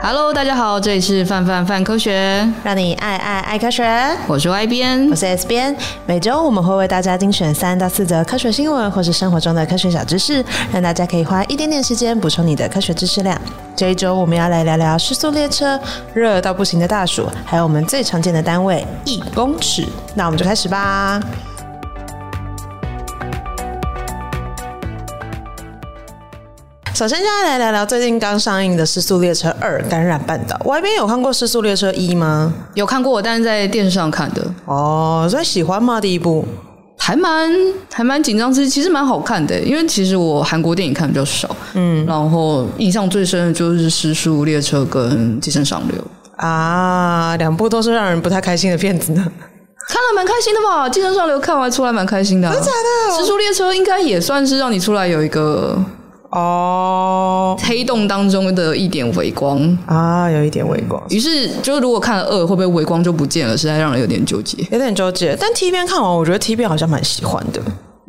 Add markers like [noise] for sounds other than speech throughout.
Hello，大家好，这里是范范范科学，让你爱爱爱科学。我是 Y 编，我是 S 编。每周我们会为大家精选三到四则科学新闻，或是生活中的科学小知识，让大家可以花一点点时间补充你的科学知识量。这一周我们要来聊聊时速列车、热到不行的大暑，还有我们最常见的单位一公尺。那我们就开始吧。首先，现在来聊聊最近刚上映的《失速列车二：感染半岛》。外边有看过《失速列车一》吗？有看过，但是在电视上看的。哦，所以喜欢吗？第一部还蛮还蛮紧张，其实其实蛮好看的。因为其实我韩国电影看比较少，嗯，然后印象最深的就是《失速列车》跟《寄生上流》啊，两部都是让人不太开心的片子呢。看了蛮开心的吧，《寄生上流》看完出来蛮开心的，啊，真的假的？《时速列车》应该也算是让你出来有一个。哦，oh, 黑洞当中的一点微光啊，有一点微光。于是，就如果看了二，会不会微光就不见了？实在让人有点纠结，有点纠结。但 T 编看完，我觉得 T 编好像蛮喜欢的，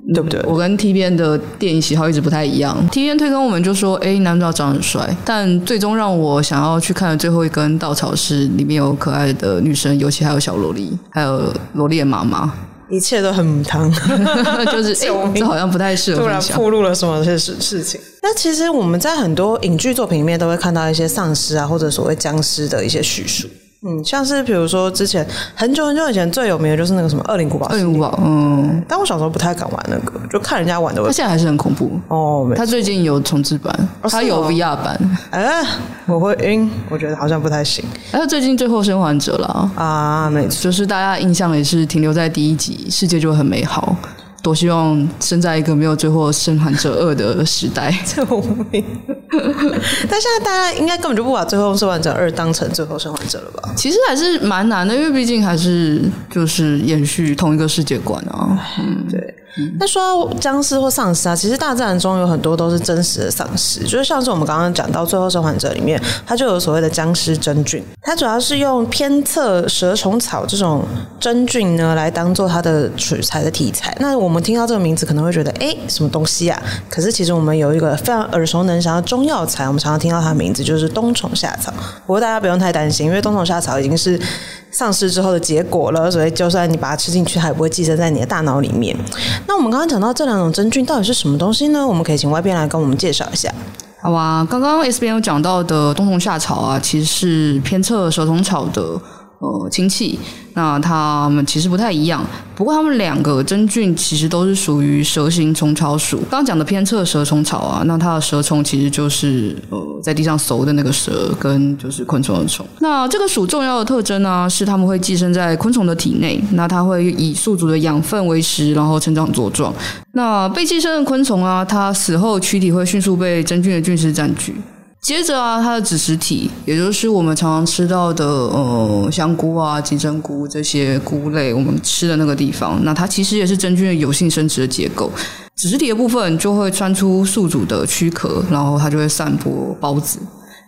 嗯、对不对？我跟 T 编的电影喜好一直不太一样。T 编推跟我们就说：“哎，男主角长得很帅。”但最终让我想要去看的最后一根稻草是里面有可爱的女生，尤其还有小萝莉，还有萝莉的妈妈。一切都很母汤，[laughs] 就是 [laughs] 哎，这好像不太适合。突然暴露了什么事事情？那其实我们在很多影剧作品里面都会看到一些丧尸啊，或者所谓僵尸的一些叙述。嗯，像是比如说之前很久很久以前最有名的就是那个什么《二零古堡》。二零古堡，嗯，但我小时候不太敢玩那个，就看人家玩的。他现在还是很恐怖哦。他最近有重置版，他有 VR 版。哎，我会晕，我觉得好像不太行。还有最近《最后生还者》了啊，没错，就是大家印象也是停留在第一集，世界就很美好。多希望生在一个没有《最后生还者二》的时代。[laughs] 救命！[laughs] 但现在大家应该根本就不把《最后生还者二》当成《最后生还者》了吧？其实还是蛮难的，因为毕竟还是就是延续同一个世界观啊。嗯，对。那说到僵尸或丧尸啊，其实大自然中有很多都是真实的丧尸，就是像是我们刚刚讲到《最后生还者》里面，它就有所谓的僵尸真菌，它主要是用偏侧蛇虫草这种真菌呢来当做它的取材的题材。那我们听到这个名字可能会觉得，哎，什么东西啊？可是其实我们有一个非常耳熟能详的中中药材，我们常常听到它的名字就是冬虫夏草。不过大家不用太担心，因为冬虫夏草已经是丧失之后的结果了，所以就算你把它吃进去，它也不会寄生在你的大脑里面。那我们刚刚讲到这两种真菌到底是什么东西呢？我们可以请 Y 编来跟我们介绍一下。好啊，刚刚 S 编有讲到的冬虫夏草啊，其实是偏侧蛇虫草的呃亲戚。那它们其实不太一样，不过它们两个真菌其实都是属于蛇形虫草属。刚刚讲的偏侧蛇虫草啊，那它的蛇虫其实就是呃在地上熟的那个蛇，跟就是昆虫的虫。那这个属重要的特征呢、是它们会寄生在昆虫的体内，那它会以宿主的养分为食，然后成长茁壮。那被寄生的昆虫啊，它死后躯体会迅速被真菌的菌丝占据。接着啊，它的子实体，也就是我们常常吃到的呃香菇啊、金针菇这些菇类，我们吃的那个地方，那它其实也是真菌的有性生殖的结构。子实体的部分就会穿出宿主的躯壳，然后它就会散播孢子，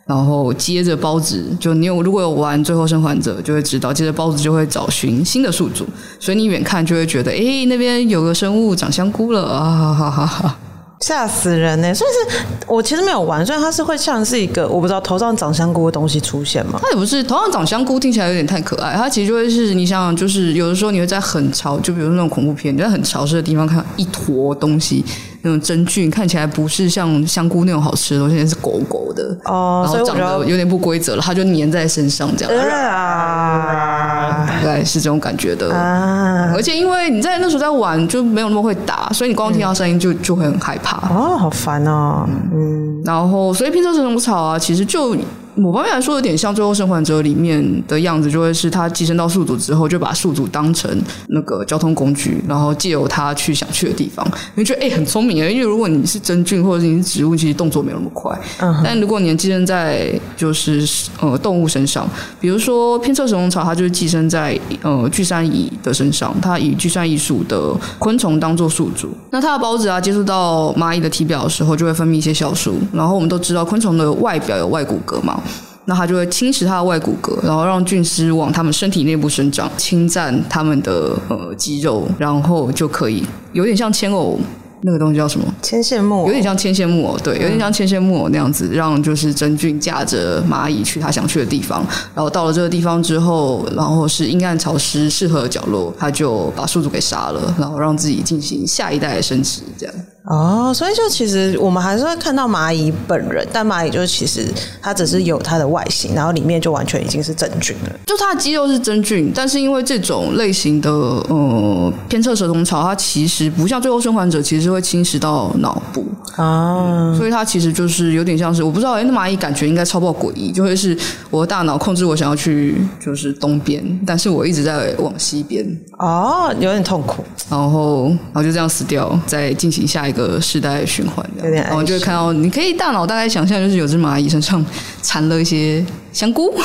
然后接着孢子，就你有如果有玩《最后生还者》，就会知道，接着孢子就会找寻新的宿主，所以你远看就会觉得，诶，那边有个生物长香菇了啊，哈哈哈哈。吓死人呢！所以是我其实没有玩，虽然它是会像是一个我不知道头上长香菇的东西出现嘛？它也不是头上长香菇，听起来有点太可爱。它其实就会是你想想，就是有的时候你会在很潮，就比如那种恐怖片，你在很潮湿的地方看到一坨东西。那种真菌看起来不是像香菇那种好吃的东西，是狗狗的哦，然后长得有点不规则了，它就粘在身上这样，啊，大概是这种感觉的。啊。而且因为你在那时候在玩，就没有那么会打，所以你光听到声音就就会很害怕。哦，好烦哦，嗯，然后所以偏侧蛇虫草啊，其实就。某方面来说，有点像《最后生还者》里面的样子，就会是他寄生到宿主之后，就把宿主当成那个交通工具，然后借由他去想去的地方。你觉得哎、欸，很聪明啊，因为如果你是真菌或者是你是植物，其实动作没有那么快。嗯哼。但如果你寄生在就是呃动物身上，比如说偏侧蛇虫草，它就是寄生在呃巨山蚁的身上，它以巨山蚁属的昆虫当做宿主。那它的孢子啊，接触到蚂蚁的体表的时候，就会分泌一些酵素。然后我们都知道，昆虫的外表有外骨骼嘛。那它就会侵蚀它的外骨骼，然后让菌丝往它们身体内部生长，侵占它们的呃肌肉，然后就可以有点像牵偶那个东西叫什么？牵线木偶，有点像牵线木偶，对，有点像牵线木偶那样子，让就是真菌驾着蚂蚁去它想去的地方，然后到了这个地方之后，然后是阴暗潮湿适合的角落，它就把宿主给杀了，然后让自己进行下一代的生殖，这样。哦，所以就其实我们还是会看到蚂蚁本人，但蚂蚁就是其实它只是有它的外形，然后里面就完全已经是真菌了。就它的肌肉是真菌，但是因为这种类型的呃偏侧蛇虫草，它其实不像最后生还者，其实会侵蚀到脑部。啊、嗯，所以它其实就是有点像是我不知道，哎，那蚂蚁感觉应该超爆诡异，就会是我的大脑控制我想要去就是东边，但是我一直在往西边，哦，有点痛苦，然后然后就这样死掉，再进行下一个世代循环，然后就会看到，你可以大脑大概想象，就是有只蚂蚁身上缠了一些香菇。[laughs]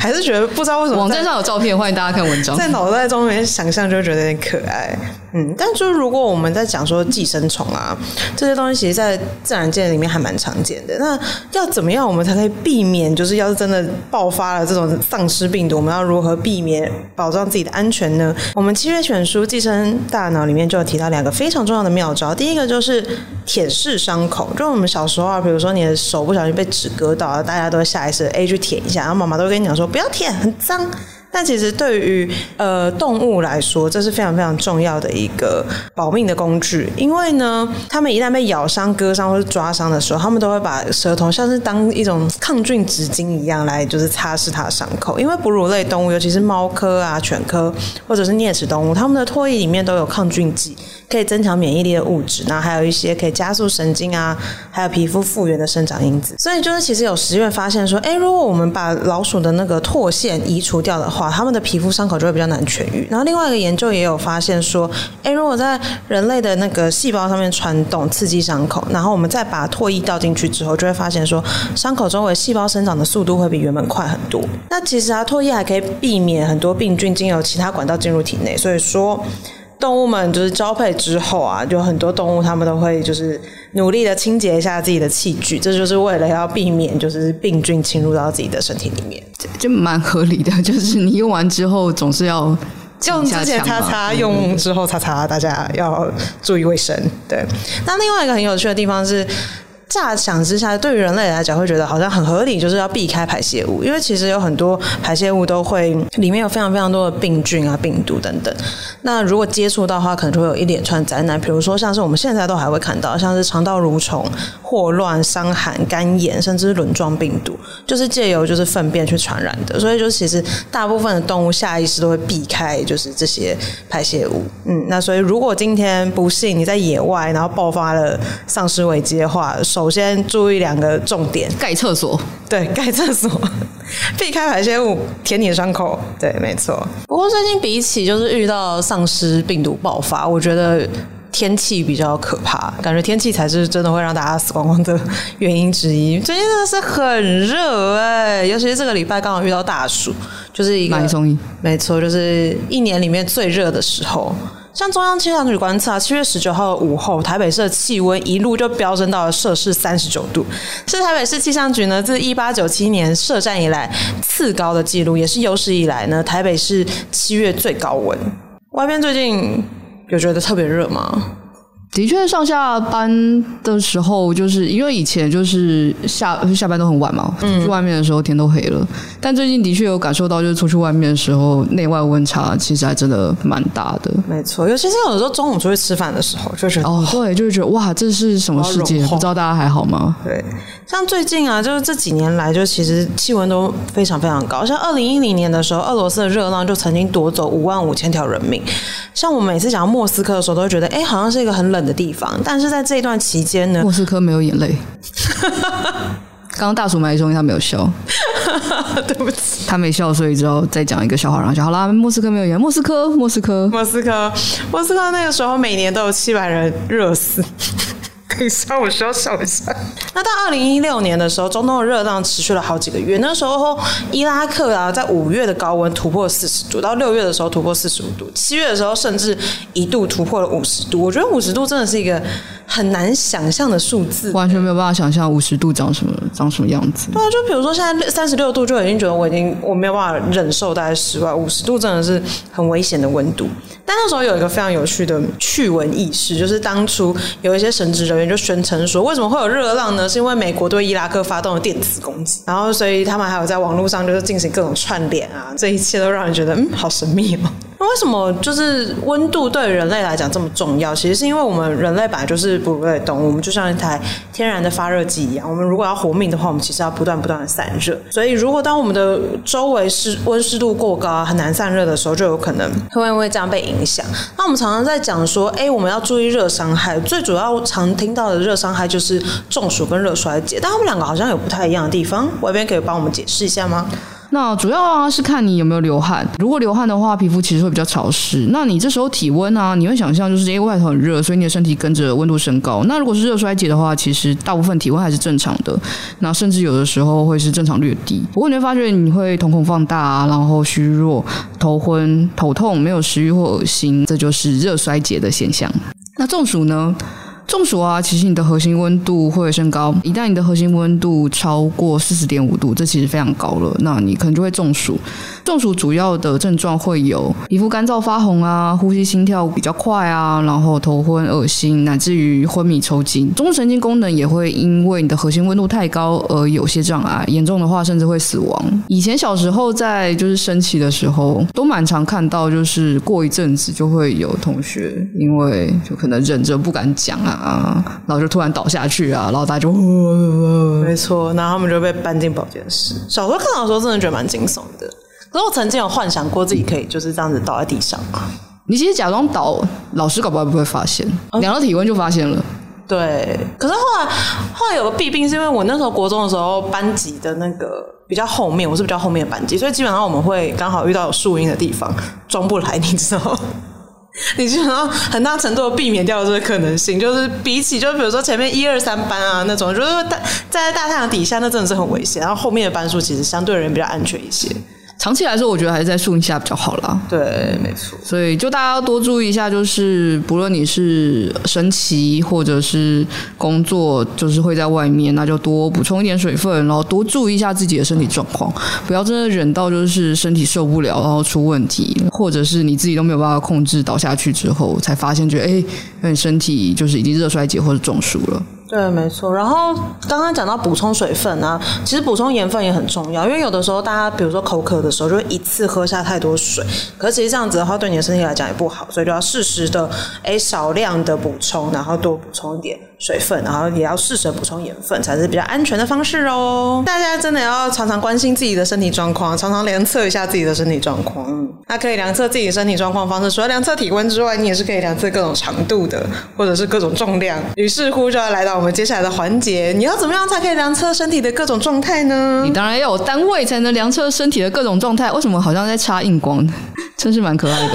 还是觉得不知道为什么网站上有照片，欢迎大家看文章。在脑袋中面想象就觉得有点可爱，嗯。但就是如果我们在讲说寄生虫啊这些东西，其实，在自然界里面还蛮常见的。那要怎么样我们才可以避免？就是要是真的爆发了这种丧尸病毒，我们要如何避免保障自己的安全呢？我们七月选书《寄生大脑》里面就有提到两个非常重要的妙招。第一个就是舔舐伤口，就我们小时候啊，比如说你的手不小心被纸割到，大家都下意识哎去舔一下，然后妈妈都会跟你讲说。不要舔，很脏。但其实对于呃动物来说，这是非常非常重要的一个保命的工具。因为呢，它们一旦被咬伤、割伤或是抓伤的时候，它们都会把舌头像是当一种抗菌纸巾一样来，就是擦拭它的伤口。因为哺乳类动物，尤其是猫科啊、犬科或者是啮齿动物，它们的唾液里面都有抗菌剂。可以增强免疫力的物质，然后还有一些可以加速神经啊，还有皮肤复原的生长因子。所以就是其实有实验发现说，哎，如果我们把老鼠的那个唾腺移除掉的，他们的皮肤伤口就会比较难痊愈。然后另外一个研究也有发现说，诶，如果在人类的那个细胞上面传动刺激伤口，然后我们再把唾液倒进去之后，就会发现说，伤口周围细胞生长的速度会比原本快很多。那其实啊，唾液还可以避免很多病菌经由其他管道进入体内。所以说。动物们就是交配之后啊，就很多动物它们都会就是努力的清洁一下自己的器具，这就是为了要避免就是病菌侵入到自己的身体里面，就蛮合理的。就是你用完之后总是要用之前擦擦，用之后擦擦，大家要注意卫生。对，那另外一个很有趣的地方是。乍想之下，对于人类来讲会觉得好像很合理，就是要避开排泄物，因为其实有很多排泄物都会里面有非常非常多的病菌啊、病毒等等。那如果接触到的话，可能就会有一连串灾难，比如说像是我们现在都还会看到，像是肠道蠕虫、霍乱、伤寒、肝炎，甚至是轮状病毒，就是借由就是粪便去传染的。所以就是其实大部分的动物下意识都会避开就是这些排泄物。嗯，那所以如果今天不幸你在野外，然后爆发了丧尸危机的话，首先注意两个重点：盖厕所，对，[laughs] 盖厕所，避开排泄物，舔你的伤口，对，没错。不过最近比起就是遇到丧尸病毒爆发，我觉得天气比较可怕，感觉天气才是真的会让大家死光光的原因之一。最近真的是很热哎，尤其是这个礼拜刚好遇到大暑，就是一个没错，就是一年里面最热的时候。像中央气象局观测啊，七月十九号的午后，台北市的气温一路就飙升到了摄氏三十九度，是台北市气象局呢自一八九七年设站以来次高的记录，也是有史以来呢台北市七月最高温。外边最近有觉得特别热吗？的确，上下班的时候，就是因为以前就是下下班都很晚嘛，出去外面的时候天都黑了。嗯、但最近的确有感受到，就是出去外面的时候，内外温差其实还真的蛮大的。没错，尤其是有时候中午出去吃饭的时候，就觉得哦，对，就是觉得哇，这是什么世界？不知道大家还好吗？对，像最近啊，就是这几年来，就其实气温都非常非常高。像二零一零年的时候，俄罗斯的热浪就曾经夺走五万五千条人命。像我每次讲到莫斯科的时候，都会觉得哎，好像是一个很冷的地方，但是在这一段期间呢，莫斯科没有眼泪。[laughs] 刚刚大叔买的东西，他没有笑，[laughs] 对不起，他没笑，所以之后再讲一个笑话，然后就好啦。莫斯科没有眼，莫斯科，莫斯科，莫斯科，莫斯科那个时候每年都有七百人热死。可以稍微稍笑一下。那到二零一六年的时候，中东的热浪持续了好几个月。那时候伊拉克啊，在五月的高温突破四十度，到六月的时候突破四十五度，七月的时候甚至一度突破了五十度。我觉得五十度真的是一个很难想象的数字，完全没有办法想象五十度长什么长什么样子。对啊，就比如说现在三十六度就已经觉得我已经我没有办法忍受大概室外，五十度真的是很危险的温度。但那时候有一个非常有趣的趣闻軼事，就是当初有一些神职人员就宣称说，为什么会有热浪呢？是因为美国对伊拉克发动了电子攻击，然后所以他们还有在网络上就是进行各种串联啊，这一切都让人觉得嗯，好神秘哦。为什么就是温度对人类来讲这么重要？其实是因为我们人类本来就是哺乳类动物，我们就像一台天然的发热机一样。我们如果要活命的话，我们其实要不断不断的散热。所以，如果当我们的周围湿温湿度过高，很难散热的时候，就有可能会因为这样被影响。那我们常常在讲说，哎，我们要注意热伤害。最主要常听到的热伤害就是中暑跟热衰竭，但他们两个好像有不太一样的地方。我这边可以帮我们解释一下吗？那主要啊是看你有没有流汗。如果流汗的话，皮肤其实会比较潮湿。那你这时候体温啊，你会想象就是因为外头很热，所以你的身体跟着温度升高。那如果是热衰竭的话，其实大部分体温还是正常的。那甚至有的时候会是正常略低。不过你会发觉你会瞳孔放大，然后虚弱、头昏、头痛、没有食欲或恶心，这就是热衰竭的现象。那中暑呢？中暑啊，其实你的核心温度会升高。一旦你的核心温度超过四十点五度，这其实非常高了，那你可能就会中暑。中暑主要的症状会有皮肤干燥发红啊，呼吸心跳比较快啊，然后头昏恶心，乃至于昏迷抽筋。中枢神经功能也会因为你的核心温度太高而有些障碍，严重的话甚至会死亡。以前小时候在就是升旗的时候，都蛮常看到，就是过一阵子就会有同学因为就可能忍着不敢讲啊，然后就突然倒下去啊，然后大家就没错，然后他们就被搬进保健室。小时候看到的时候，真的觉得蛮惊悚的。可是我曾经有幻想过自己可以就是这样子倒在地上。你其实假装倒，老师搞不好不会发现，量到体温就发现了。对，可是后来后来有个弊病，是因为我那时候国中的时候，班级的那个比较后面，我是比较后面的班级，所以基本上我们会刚好遇到有树荫的地方，装不来，你知道。[laughs] 你基本上很大程度的避免掉这个可能性，就是比起就比如说前面一二三班啊那种，就是在在大太阳底下，那真的是很危险。然后后面的班数其实相对而言比较安全一些。长期来说，我觉得还是在树荫下比较好啦。对，没错。所以就大家要多注意一下，就是不论你是升旗或者是工作，就是会在外面，那就多补充一点水分，然后多注意一下自己的身体状况，不要真的忍到就是身体受不了，然后出问题，或者是你自己都没有办法控制，倒下去之后才发现，觉得哎，你身体就是已经热衰竭或者中暑了。对，没错。然后刚刚讲到补充水分啊，其实补充盐分也很重要，因为有的时候大家比如说口渴的时候，就会一次喝下太多水，可是其实这样子的话，对你的身体来讲也不好，所以就要适时的，哎，少量的补充，然后多补充一点水分，然后也要适时的补充盐分，才是比较安全的方式哦。大家真的要常常关心自己的身体状况，常常量测一下自己的身体状况。那可以量测自己身体状况方式，除了量测体温之外，你也是可以量测各种长度的，或者是各种重量。于是乎，就要来到我们接下来的环节，你要怎么样才可以量测身体的各种状态呢？你当然要有单位才能量测身体的各种状态。为什么好像在插硬光？真是蛮可爱的。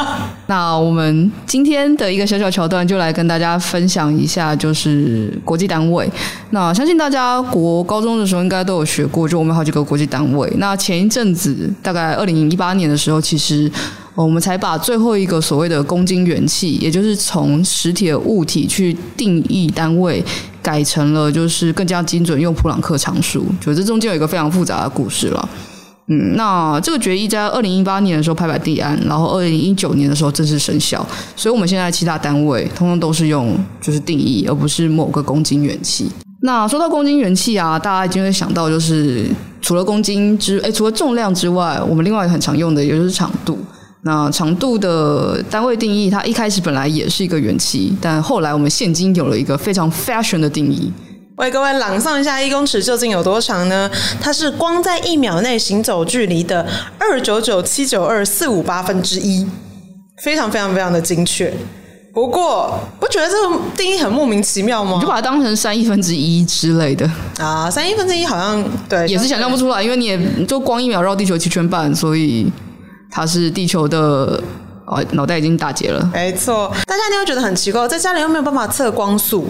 [laughs] 那我们今天的一个小小桥段，就来跟大家分享一下，就是国际单位。那相信大家国高中的时候应该都有学过，就我们好几个国际单位。那前一阵子，大概二零一八年的时候，其实我们才把最后一个所谓的公斤元气，也就是从实体的物体去定义单位，改成了就是更加精准用普朗克常数。就这中间有一个非常复杂的故事了。嗯，那这个决议在二零一八年的时候拍板定案，然后二零一九年的时候正式生效。所以我们现在其他单位通通都是用就是定义，而不是某个公斤元气。那说到公斤元气啊，大家一定会想到就是除了公斤之诶，除了重量之外，我们另外很常用的也就是长度。那长度的单位定义，它一开始本来也是一个元气，但后来我们现今有了一个非常 fashion 的定义。为各位朗诵一下，一公尺究竟有多长呢？它是光在一秒内行走距离的二九九七九二四五八分之一，非常非常非常的精确。不过，不觉得这个定义很莫名其妙吗？你就把它当成三亿分之一之类的啊，三亿分之一好像对，也是想象不出来，因为你也就光一秒绕地球七圈半，所以它是地球的哦，脑袋已经打结了。没错，大家一定会觉得很奇怪，在家里又没有办法测光速。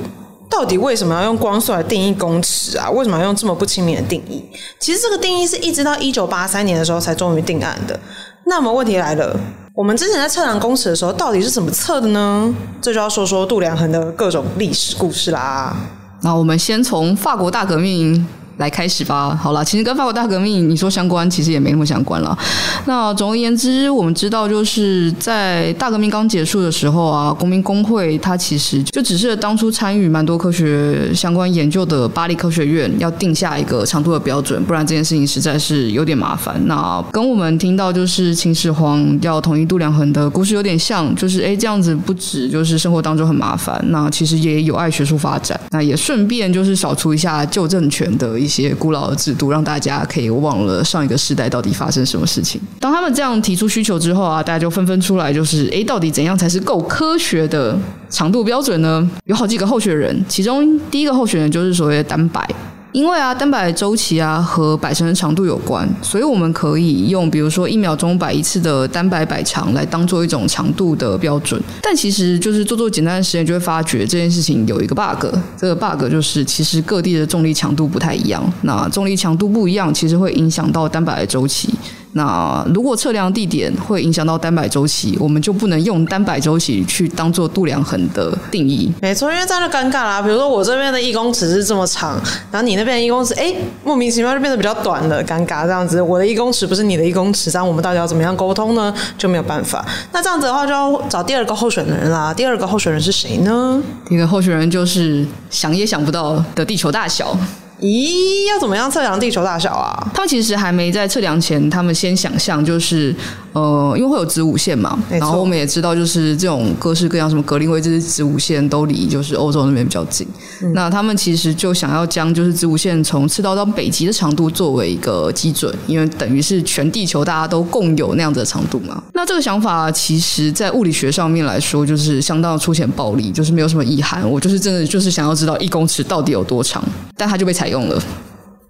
到底为什么要用光速来定义公尺啊？为什么要用这么不亲民的定义？其实这个定义是一直到一九八三年的时候才终于定案的。那么问题来了，我们之前在测量公尺的时候，到底是怎么测的呢？这就要说说度量衡的各种历史故事啦。那我们先从法国大革命来开始吧。好了，其实跟法国大革命你说相关，其实也没那么相关了。那总而言之，我们知道就是在大革命刚结束的时候啊，公民工会它其实就只是当初参与蛮多科学相关研究的巴黎科学院要定下一个长度的标准，不然这件事情实在是有点麻烦。那跟我们听到就是秦始皇要统一度量衡的故事有点像，就是诶这样子不止就是生活当中很麻烦，那其实也有碍学术发展，那也顺便就是扫除一下旧政权的一些古老的制度，让大家可以忘了上一个时代到底发生什么事情。当他们这样提出需求之后啊，大家就纷纷出来，就是诶，到底怎样才是够科学的长度标准呢？有好几个候选人，其中第一个候选人就是所谓的单摆。因为啊，单摆周期啊和摆成的长度有关，所以我们可以用比如说一秒钟摆一次的单摆摆长来当做一种长度的标准。但其实就是做做简单的实验，就会发觉这件事情有一个 bug。这个 bug 就是其实各地的重力强度不太一样。那重力强度不一样，其实会影响到单摆的周期。那如果测量地点会影响到单摆周期，我们就不能用单摆周期去当做度量衡的定义。没错，因为这样就尴尬啦。比如说我这边的一公尺是这么长，然后你那边的一公尺，哎，莫名其妙就变得比较短了，尴尬这样子。我的一公尺不是你的一公尺，这样我们到底要怎么样沟通呢？就没有办法。那这样子的话，就要找第二个候选人啦。第二个候选人是谁呢？第一个候选人就是想也想不到的地球大小。咦，要怎么样测量地球大小啊？他们其实还没在测量前，他们先想象就是，呃，因为会有子午线嘛，然后我们也知道，就是这种各式各样什么格林威治子午线都离就是欧洲那边比较近。嗯、那他们其实就想要将就是子午线从赤道到北极的长度作为一个基准，因为等于是全地球大家都共有那样子的长度嘛。那这个想法其实在物理学上面来说，就是相当粗浅暴力，就是没有什么遗憾。我就是真的就是想要知道一公尺到底有多长，但它就被采用了。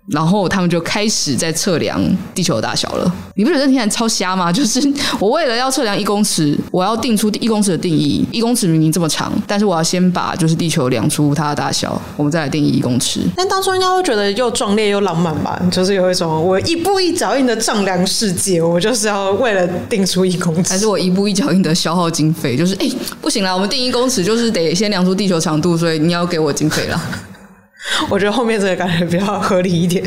然后他们就开始在测量地球的大小了。你不觉得这听起来超瞎吗？[laughs] 就是我为了要测量一公尺，我要定出一公尺的定义。一公尺明明这么长，但是我要先把就是地球量出它的大小，我们再来定义一公尺。但当初应该会觉得又壮烈又浪漫吧？就是有一种我一步一脚印的丈量世界，我就是要为了定出一公尺，还是我一步一脚印的消耗经费？就是哎，不行了，我们定一公尺就是得先量出地球长度，所以你要给我经费了。我觉得后面这个感觉比较合理一点。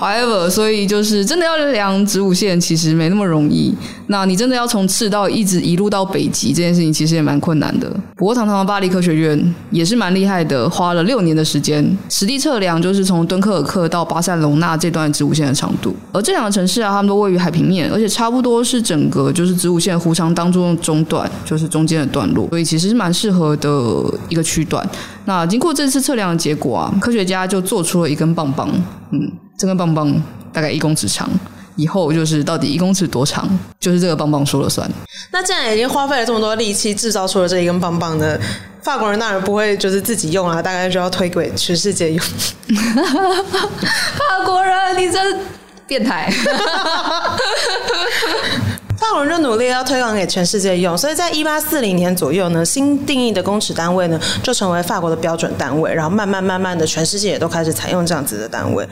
However，所以就是真的要量子午线，其实没那么容易。那你真的要从赤道一直一路到北极，这件事情其实也蛮困难的。不过，堂堂的巴黎科学院也是蛮厉害的，花了六年的时间实地测量，就是从敦刻尔克到巴塞隆纳这段子午线的长度。而这两个城市啊，他们都位于海平面，而且差不多是整个就是子午线弧长当中的中段，就是中间的段落，所以其实是蛮适合的一个区段。那经过这次测量的结果啊，科学家就做出了一根棒棒，嗯，这根棒棒大概一公尺长，以后就是到底一公尺多长，就是这个棒棒说了算。那既然已经花费了这么多力气制造出了这一根棒棒呢，法国人当然不会就是自己用啊，大概就要推给全世界用。法国人，你真变态。法国人就努力要推广给全世界用，所以在一八四零年左右呢，新定义的公尺单位呢就成为法国的标准单位，然后慢慢慢慢的，全世界也都开始采用这样子的单位。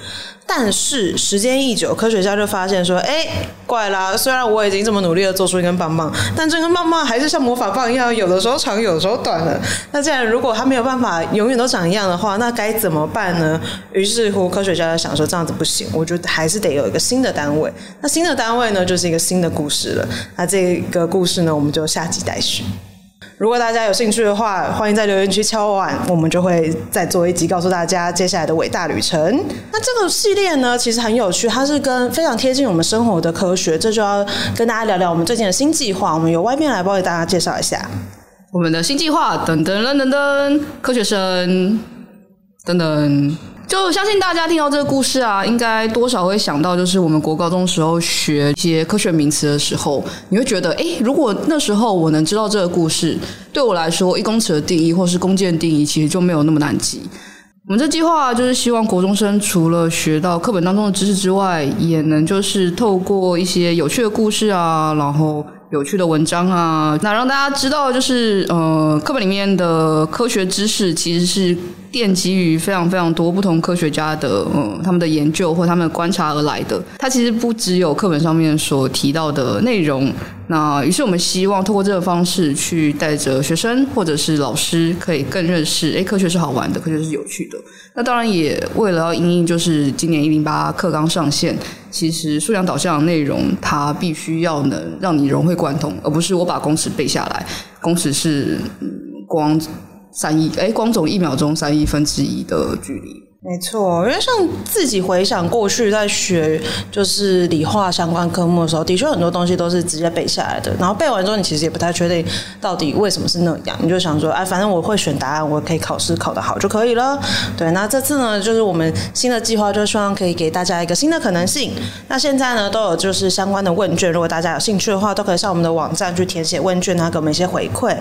但是时间一久，科学家就发现说：“哎，怪啦！虽然我已经这么努力的做出一根棒棒，但这根棒棒还是像魔法棒一样，有的时候长，有的时候短了。那既然如果它没有办法永远都长一样的话，那该怎么办呢？于是乎，科学家就想说这样子不行，我觉得还是得有一个新的单位。那新的单位呢，就是一个新的故事了。那这个故事呢，我们就下集待续。”如果大家有兴趣的话，欢迎在留言区敲碗，我们就会再做一集，告诉大家接下来的伟大旅程。那这个系列呢，其实很有趣，它是跟非常贴近我们生活的科学，这就要跟大家聊聊我们最近的新计划。我们由外面来帮给大家介绍一下我们的新计划，噔噔噔噔噔，科学生，噔噔。就相信大家听到这个故事啊，应该多少会想到，就是我们国高中时候学一些科学名词的时候，你会觉得，诶，如果那时候我能知道这个故事，对我来说，一公尺的定义或是弓箭定义，其实就没有那么难记。我们这计划就是希望国中生除了学到课本当中的知识之外，也能就是透过一些有趣的故事啊，然后有趣的文章啊，那让大家知道，就是呃，课本里面的科学知识其实是。奠基于非常非常多不同科学家的嗯他们的研究或他们观察而来的。它其实不只有课本上面所提到的内容。那于是我们希望透过这个方式去带着学生或者是老师，可以更认识，诶，科学是好玩的，科学是有趣的。那当然也为了要因应，就是今年一零八课纲上线，其实数量导向的内容它必须要能让你融会贯通，而不是我把公式背下来，公式是光三亿，诶，光走一秒钟三亿分之一的距离。没错，因为像自己回想过去在学就是理化相关科目的时候，的确很多东西都是直接背下来的。然后背完之后，你其实也不太确定到底为什么是那样，你就想说，哎，反正我会选答案，我可以考试考得好就可以了。对，那这次呢，就是我们新的计划，就希望可以给大家一个新的可能性。那现在呢，都有就是相关的问卷，如果大家有兴趣的话，都可以上我们的网站去填写问卷，然后给我们一些回馈。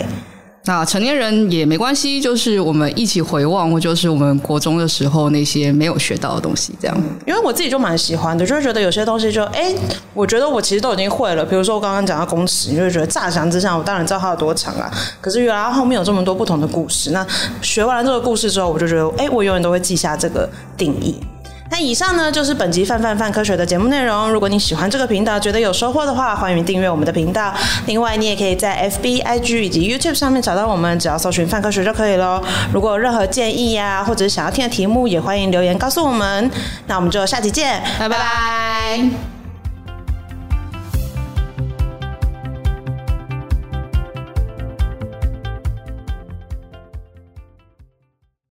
那成年人也没关系，就是我们一起回望，或就是我们国中的时候那些没有学到的东西，这样。因为我自己就蛮喜欢的，就会觉得有些东西就哎，我觉得我其实都已经会了。比如说我刚刚讲到公尺，你就会觉得乍想之下，我当然知道它有多长啊。可是原来后面有这么多不同的故事。那学完了这个故事之后，我就觉得哎，我永远都会记下这个定义。那以上呢，就是本集范范范科学的节目内容。如果你喜欢这个频道，觉得有收获的话，欢迎订阅我们的频道。另外，你也可以在 FB、IG 以及 YouTube 上面找到我们，只要搜寻范科学就可以喽。如果有任何建议呀、啊，或者是想要听的题目，也欢迎留言告诉我们。那我们就下期见，拜拜。